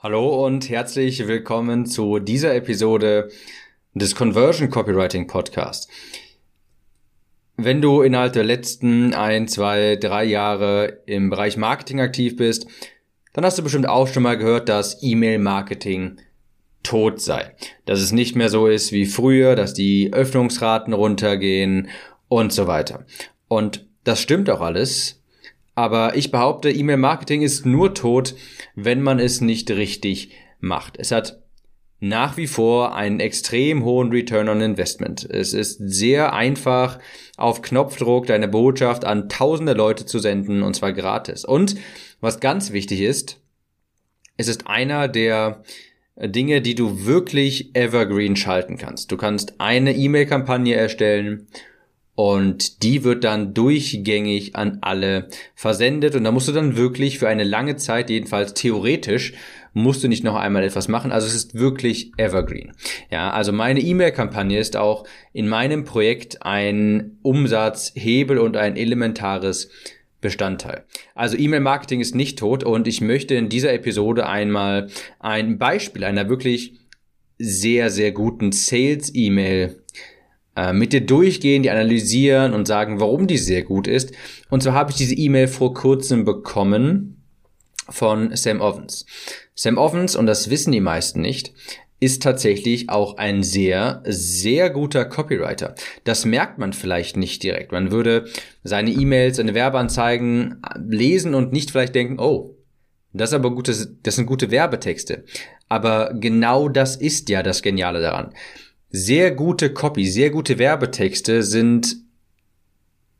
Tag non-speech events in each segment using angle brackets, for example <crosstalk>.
Hallo und herzlich willkommen zu dieser Episode des Conversion Copywriting Podcast. Wenn du innerhalb der letzten ein, zwei, drei Jahre im Bereich Marketing aktiv bist, dann hast du bestimmt auch schon mal gehört, dass E-Mail-Marketing tot sei. Dass es nicht mehr so ist wie früher, dass die Öffnungsraten runtergehen und so weiter. Und das stimmt auch alles, aber ich behaupte, E-Mail-Marketing ist nur tot, wenn man es nicht richtig macht. Es hat nach wie vor einen extrem hohen Return on Investment. Es ist sehr einfach, auf Knopfdruck deine Botschaft an tausende Leute zu senden, und zwar gratis. Und was ganz wichtig ist, es ist einer der Dinge, die du wirklich evergreen schalten kannst. Du kannst eine E-Mail-Kampagne erstellen und die wird dann durchgängig an alle versendet und da musst du dann wirklich für eine lange Zeit, jedenfalls theoretisch, musst du nicht noch einmal etwas machen. Also es ist wirklich evergreen. Ja, also meine E-Mail-Kampagne ist auch in meinem Projekt ein Umsatzhebel und ein elementares Bestandteil. Also E-Mail-Marketing ist nicht tot und ich möchte in dieser Episode einmal ein Beispiel einer wirklich sehr, sehr guten Sales-E-Mail äh, mit dir durchgehen, die analysieren und sagen, warum die sehr gut ist. Und so habe ich diese E-Mail vor kurzem bekommen von Sam Ovens. Sam Ovens, und das wissen die meisten nicht, ist tatsächlich auch ein sehr, sehr guter Copywriter. Das merkt man vielleicht nicht direkt. Man würde seine E-Mails, seine Werbeanzeigen lesen und nicht vielleicht denken, oh, das aber gutes, das sind gute Werbetexte. Aber genau das ist ja das Geniale daran sehr gute Copy, sehr gute Werbetexte sind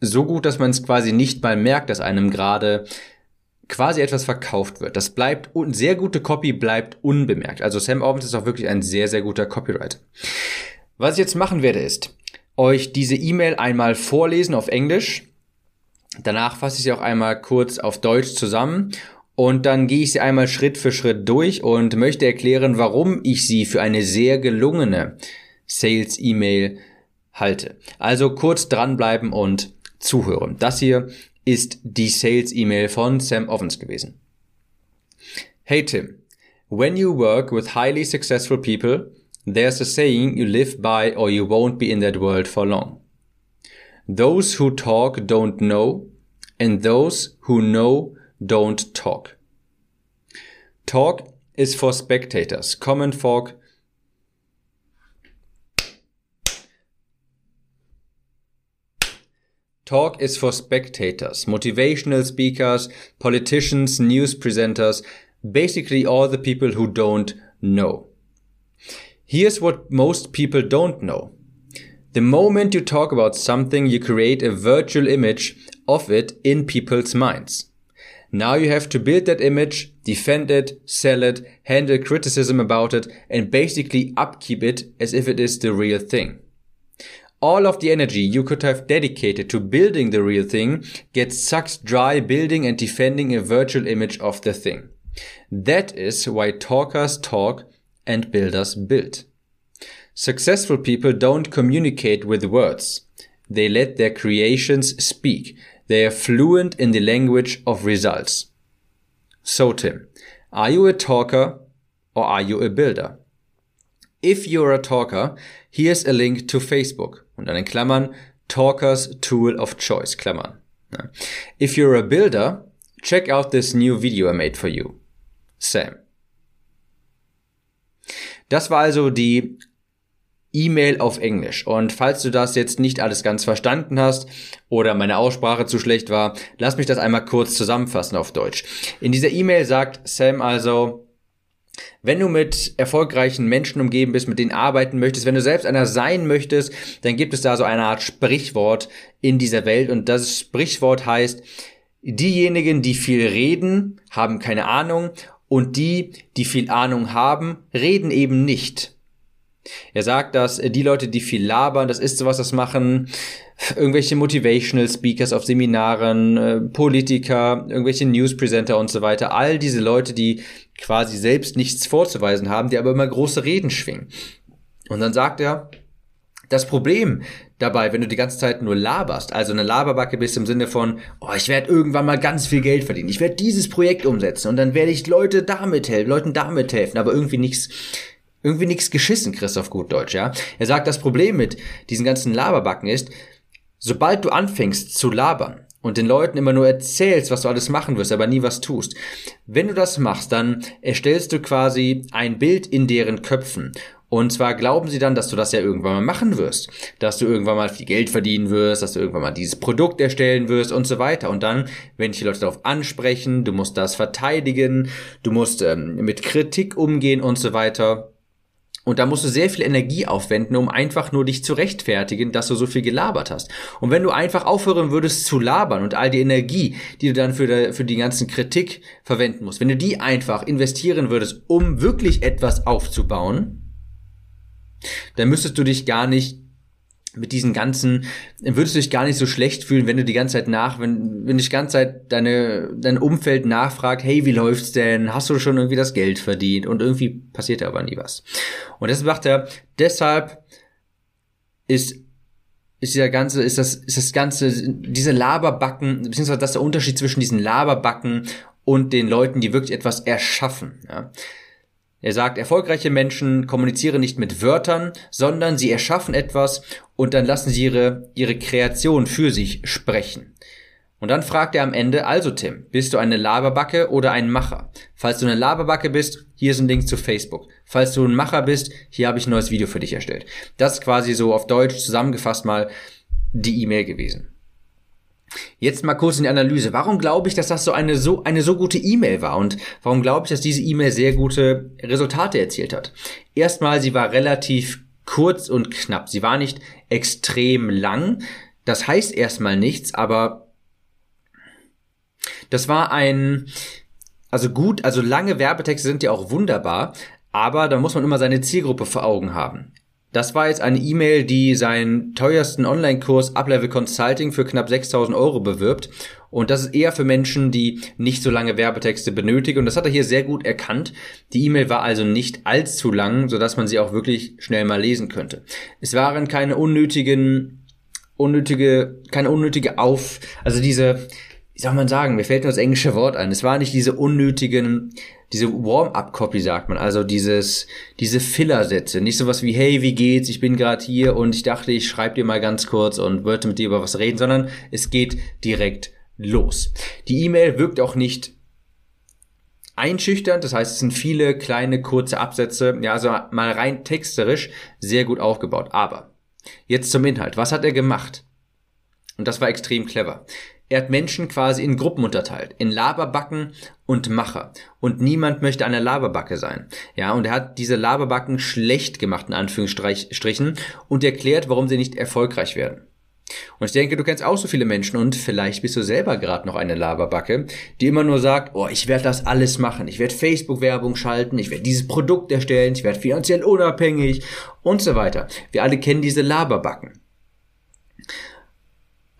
so gut, dass man es quasi nicht mal merkt, dass einem gerade quasi etwas verkauft wird. Das bleibt, sehr gute Copy bleibt unbemerkt. Also Sam Ovens ist auch wirklich ein sehr, sehr guter Copywriter. Was ich jetzt machen werde, ist, euch diese E-Mail einmal vorlesen auf Englisch. Danach fasse ich sie auch einmal kurz auf Deutsch zusammen und dann gehe ich sie einmal Schritt für Schritt durch und möchte erklären, warum ich sie für eine sehr gelungene Sales-E-Mail halte. Also kurz dranbleiben und zuhören. Das hier ist die Sales-E-Mail von Sam Ovens gewesen. Hey Tim, when you work with highly successful people, there's a saying you live by or you won't be in that world for long. Those who talk don't know, and those who know don't talk. Talk is for spectators, common folk Talk is for spectators, motivational speakers, politicians, news presenters, basically all the people who don't know. Here's what most people don't know. The moment you talk about something, you create a virtual image of it in people's minds. Now you have to build that image, defend it, sell it, handle criticism about it, and basically upkeep it as if it is the real thing all of the energy you could have dedicated to building the real thing gets sucked dry building and defending a virtual image of the thing. That is why talkers talk and builders build. Successful people don't communicate with words. They let their creations speak. They are fluent in the language of results. So Tim, are you a talker or are you a builder? If you're a talker, here's a link to Facebook. Und dann in Klammern, Talkers Tool of Choice, Klammern. If you're a builder, check out this new video I made for you. Sam. Das war also die E-Mail auf Englisch. Und falls du das jetzt nicht alles ganz verstanden hast oder meine Aussprache zu schlecht war, lass mich das einmal kurz zusammenfassen auf Deutsch. In dieser E-Mail sagt Sam also, wenn du mit erfolgreichen Menschen umgeben bist, mit denen arbeiten möchtest, wenn du selbst einer sein möchtest, dann gibt es da so eine Art Sprichwort in dieser Welt und das Sprichwort heißt, diejenigen, die viel reden, haben keine Ahnung und die, die viel Ahnung haben, reden eben nicht. Er sagt, dass die Leute, die viel labern, das ist sowas, das machen irgendwelche Motivational Speakers auf Seminaren, äh, Politiker, irgendwelche News Presenter und so weiter. All diese Leute, die quasi selbst nichts vorzuweisen haben, die aber immer große Reden schwingen. Und dann sagt er, das Problem, dabei, wenn du die ganze Zeit nur laberst, also eine Laberbacke bist im Sinne von, oh, ich werde irgendwann mal ganz viel Geld verdienen, ich werde dieses Projekt umsetzen und dann werde ich Leute damit helfen, Leuten damit helfen, aber irgendwie nichts irgendwie nichts geschissen, Christoph gut Deutsch, ja. Er sagt, das Problem mit diesen ganzen Laberbacken ist, sobald du anfängst zu labern, und den Leuten immer nur erzählst, was du alles machen wirst, aber nie was tust. Wenn du das machst, dann erstellst du quasi ein Bild in deren Köpfen. Und zwar glauben sie dann, dass du das ja irgendwann mal machen wirst, dass du irgendwann mal viel Geld verdienen wirst, dass du irgendwann mal dieses Produkt erstellen wirst und so weiter. Und dann, wenn dich die Leute darauf ansprechen, du musst das verteidigen, du musst ähm, mit Kritik umgehen und so weiter. Und da musst du sehr viel Energie aufwenden, um einfach nur dich zu rechtfertigen, dass du so viel gelabert hast. Und wenn du einfach aufhören würdest zu labern und all die Energie, die du dann für die, für die ganzen Kritik verwenden musst, wenn du die einfach investieren würdest, um wirklich etwas aufzubauen, dann müsstest du dich gar nicht mit diesen ganzen, würdest du dich gar nicht so schlecht fühlen, wenn du die ganze Zeit nach, wenn, wenn dich die ganze Zeit deine, dein Umfeld nachfragt, hey, wie läuft's denn? Hast du schon irgendwie das Geld verdient? Und irgendwie passiert aber nie was. Und das macht er, deshalb ist, ist dieser ganze, ist das, ist das ganze, diese Laberbacken, beziehungsweise das ist der Unterschied zwischen diesen Laberbacken und den Leuten, die wirklich etwas erschaffen, ja. Er sagt, erfolgreiche Menschen kommunizieren nicht mit Wörtern, sondern sie erschaffen etwas und dann lassen sie ihre, ihre Kreation für sich sprechen. Und dann fragt er am Ende, also Tim, bist du eine Laberbacke oder ein Macher? Falls du eine Laberbacke bist, hier ist ein Link zu Facebook. Falls du ein Macher bist, hier habe ich ein neues Video für dich erstellt. Das ist quasi so auf Deutsch zusammengefasst mal die E-Mail gewesen. Jetzt mal kurz in die Analyse. Warum glaube ich, dass das so eine so eine so gute E-Mail war und warum glaube ich, dass diese E-Mail sehr gute Resultate erzielt hat? Erstmal, sie war relativ kurz und knapp. Sie war nicht extrem lang. Das heißt erstmal nichts, aber das war ein also gut, also lange Werbetexte sind ja auch wunderbar, aber da muss man immer seine Zielgruppe vor Augen haben. Das war jetzt eine E-Mail, die seinen teuersten Online-Kurs Uplevel Consulting für knapp 6000 Euro bewirbt. Und das ist eher für Menschen, die nicht so lange Werbetexte benötigen. Und das hat er hier sehr gut erkannt. Die E-Mail war also nicht allzu lang, sodass man sie auch wirklich schnell mal lesen könnte. Es waren keine unnötigen, unnötige, keine unnötige Auf, also diese, wie soll man sagen, mir fällt nur das englische Wort ein. Es war nicht diese unnötigen, diese Warm-up-Copy sagt man, also dieses, diese Filler-Sätze. Nicht sowas wie, hey, wie geht's, ich bin gerade hier und ich dachte, ich schreibe dir mal ganz kurz und wollte mit dir über was reden, sondern es geht direkt los. Die E-Mail wirkt auch nicht einschüchternd, das heißt, es sind viele kleine, kurze Absätze, ja, also mal rein texterisch sehr gut aufgebaut. Aber jetzt zum Inhalt. Was hat er gemacht? Und das war extrem clever. Er hat Menschen quasi in Gruppen unterteilt, in Laberbacken und Macher. Und niemand möchte eine Laberbacke sein. Ja, und er hat diese Laberbacken schlecht gemacht, in Anführungsstrichen, und erklärt, warum sie nicht erfolgreich werden. Und ich denke, du kennst auch so viele Menschen und vielleicht bist du selber gerade noch eine Laberbacke, die immer nur sagt, oh, ich werde das alles machen, ich werde Facebook-Werbung schalten, ich werde dieses Produkt erstellen, ich werde finanziell unabhängig und so weiter. Wir alle kennen diese Laberbacken.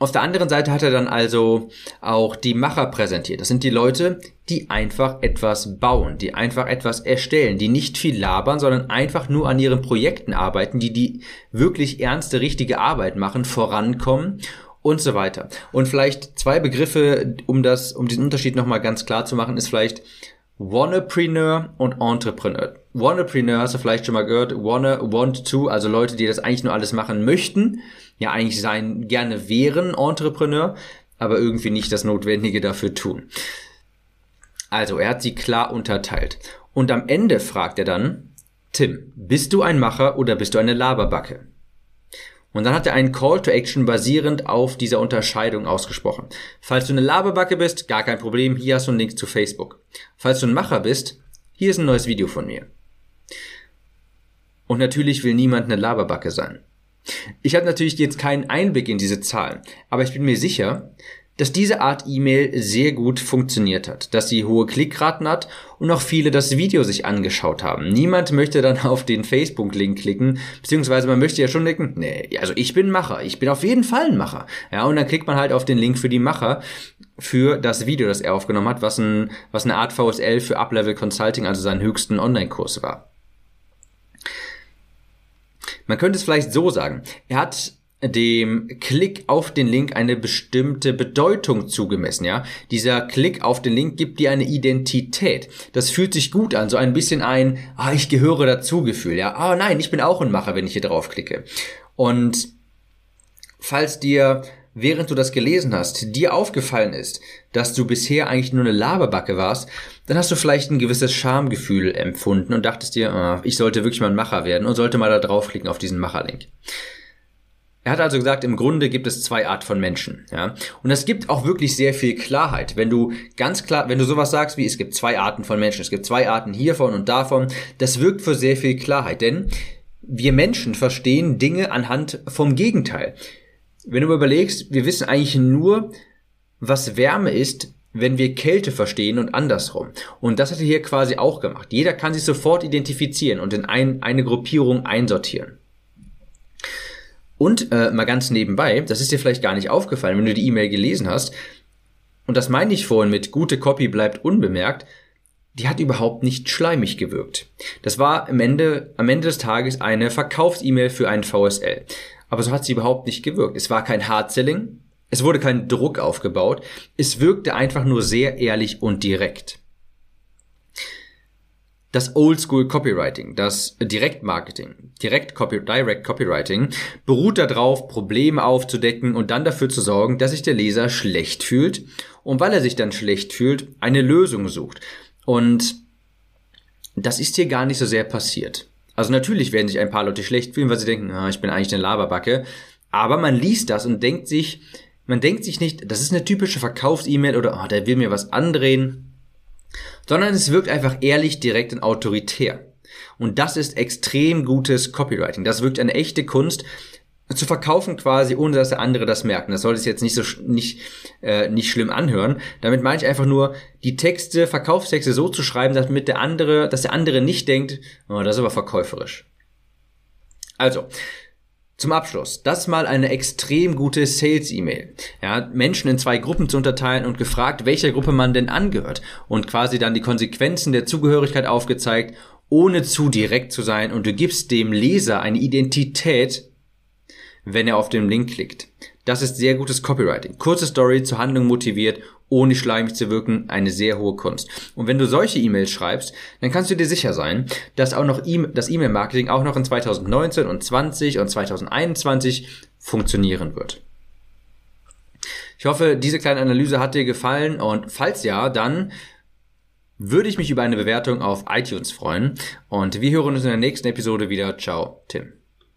Auf der anderen Seite hat er dann also auch die Macher präsentiert. Das sind die Leute, die einfach etwas bauen, die einfach etwas erstellen, die nicht viel labern, sondern einfach nur an ihren Projekten arbeiten, die die wirklich ernste, richtige Arbeit machen, vorankommen und so weiter. Und vielleicht zwei Begriffe, um das, um diesen Unterschied nochmal ganz klar zu machen, ist vielleicht Wannapreneur und Entrepreneur. Wannapreneur hast du vielleicht schon mal gehört, wanna, want to, also Leute, die das eigentlich nur alles machen möchten, ja eigentlich sein gerne wären Entrepreneur, aber irgendwie nicht das Notwendige dafür tun. Also, er hat sie klar unterteilt. Und am Ende fragt er dann, Tim, bist du ein Macher oder bist du eine Laberbacke? Und dann hat er einen Call to Action basierend auf dieser Unterscheidung ausgesprochen. Falls du eine Laberbacke bist, gar kein Problem, hier hast du einen Link zu Facebook. Falls du ein Macher bist, hier ist ein neues Video von mir. Und natürlich will niemand eine Laberbacke sein. Ich habe natürlich jetzt keinen Einblick in diese Zahlen, aber ich bin mir sicher, dass diese Art E-Mail sehr gut funktioniert hat, dass sie hohe Klickraten hat und auch viele das Video sich angeschaut haben. Niemand möchte dann <laughs> auf den Facebook-Link klicken, beziehungsweise man möchte ja schon denken, nee, also ich bin Macher, ich bin auf jeden Fall ein Macher. Ja, und dann klickt man halt auf den Link für die Macher für das Video, das er aufgenommen hat, was, ein, was eine Art VSL für Uplevel Consulting, also seinen höchsten Online-Kurs war. Man könnte es vielleicht so sagen. Er hat dem Klick auf den Link eine bestimmte Bedeutung zugemessen, ja. Dieser Klick auf den Link gibt dir eine Identität. Das fühlt sich gut an, so ein bisschen ein, ah, ich gehöre dazu Gefühl, ja. Ah, nein, ich bin auch ein Macher, wenn ich hier draufklicke. Und falls dir während du das gelesen hast, dir aufgefallen ist, dass du bisher eigentlich nur eine Laberbacke warst, dann hast du vielleicht ein gewisses Schamgefühl empfunden und dachtest dir, oh, ich sollte wirklich mal ein Macher werden und sollte mal da draufklicken auf diesen Macherlink. Er hat also gesagt, im Grunde gibt es zwei Art von Menschen, ja. Und es gibt auch wirklich sehr viel Klarheit. Wenn du ganz klar, wenn du sowas sagst wie, es gibt zwei Arten von Menschen, es gibt zwei Arten hiervon und davon, das wirkt für sehr viel Klarheit, denn wir Menschen verstehen Dinge anhand vom Gegenteil. Wenn du überlegst, wir wissen eigentlich nur, was Wärme ist, wenn wir Kälte verstehen und andersrum. Und das hat er hier quasi auch gemacht. Jeder kann sich sofort identifizieren und in ein, eine Gruppierung einsortieren. Und äh, mal ganz nebenbei, das ist dir vielleicht gar nicht aufgefallen, wenn du die E-Mail gelesen hast, und das meine ich vorhin mit gute Copy bleibt unbemerkt, die hat überhaupt nicht schleimig gewirkt. Das war am Ende, am Ende des Tages eine Verkaufs-E-Mail für einen VSL. Aber so hat sie überhaupt nicht gewirkt. Es war kein Hard-Selling, es wurde kein Druck aufgebaut, es wirkte einfach nur sehr ehrlich und direkt das Oldschool Copywriting, das Direktmarketing, Direct, Copy, Direct Copywriting beruht darauf, Probleme aufzudecken und dann dafür zu sorgen, dass sich der Leser schlecht fühlt und weil er sich dann schlecht fühlt, eine Lösung sucht. Und das ist hier gar nicht so sehr passiert. Also natürlich werden sich ein paar Leute schlecht fühlen, weil sie denken, ah, ich bin eigentlich eine Laberbacke. Aber man liest das und denkt sich, man denkt sich nicht, das ist eine typische Verkaufs-E-Mail oder oh, der will mir was andrehen sondern es wirkt einfach ehrlich, direkt und autoritär. Und das ist extrem gutes Copywriting. Das wirkt eine echte Kunst zu verkaufen quasi, ohne dass der andere das merkt. Das soll es jetzt nicht so nicht äh, nicht schlimm anhören. Damit meine ich einfach nur, die Texte, Verkaufstexte so zu schreiben, damit der andere, dass der andere nicht denkt, oh, das ist aber verkäuferisch. Also, zum Abschluss, das mal eine extrem gute Sales-E-Mail. Ja, Menschen in zwei Gruppen zu unterteilen und gefragt, welcher Gruppe man denn angehört und quasi dann die Konsequenzen der Zugehörigkeit aufgezeigt, ohne zu direkt zu sein und du gibst dem Leser eine Identität, wenn er auf den Link klickt. Das ist sehr gutes Copywriting. Kurze Story zur Handlung motiviert ohne schleimig zu wirken, eine sehr hohe Kunst. Und wenn du solche E-Mails schreibst, dann kannst du dir sicher sein, dass auch noch e das E-Mail-Marketing auch noch in 2019 und 20 und 2021 funktionieren wird. Ich hoffe, diese kleine Analyse hat dir gefallen und falls ja, dann würde ich mich über eine Bewertung auf iTunes freuen und wir hören uns in der nächsten Episode wieder. Ciao, Tim.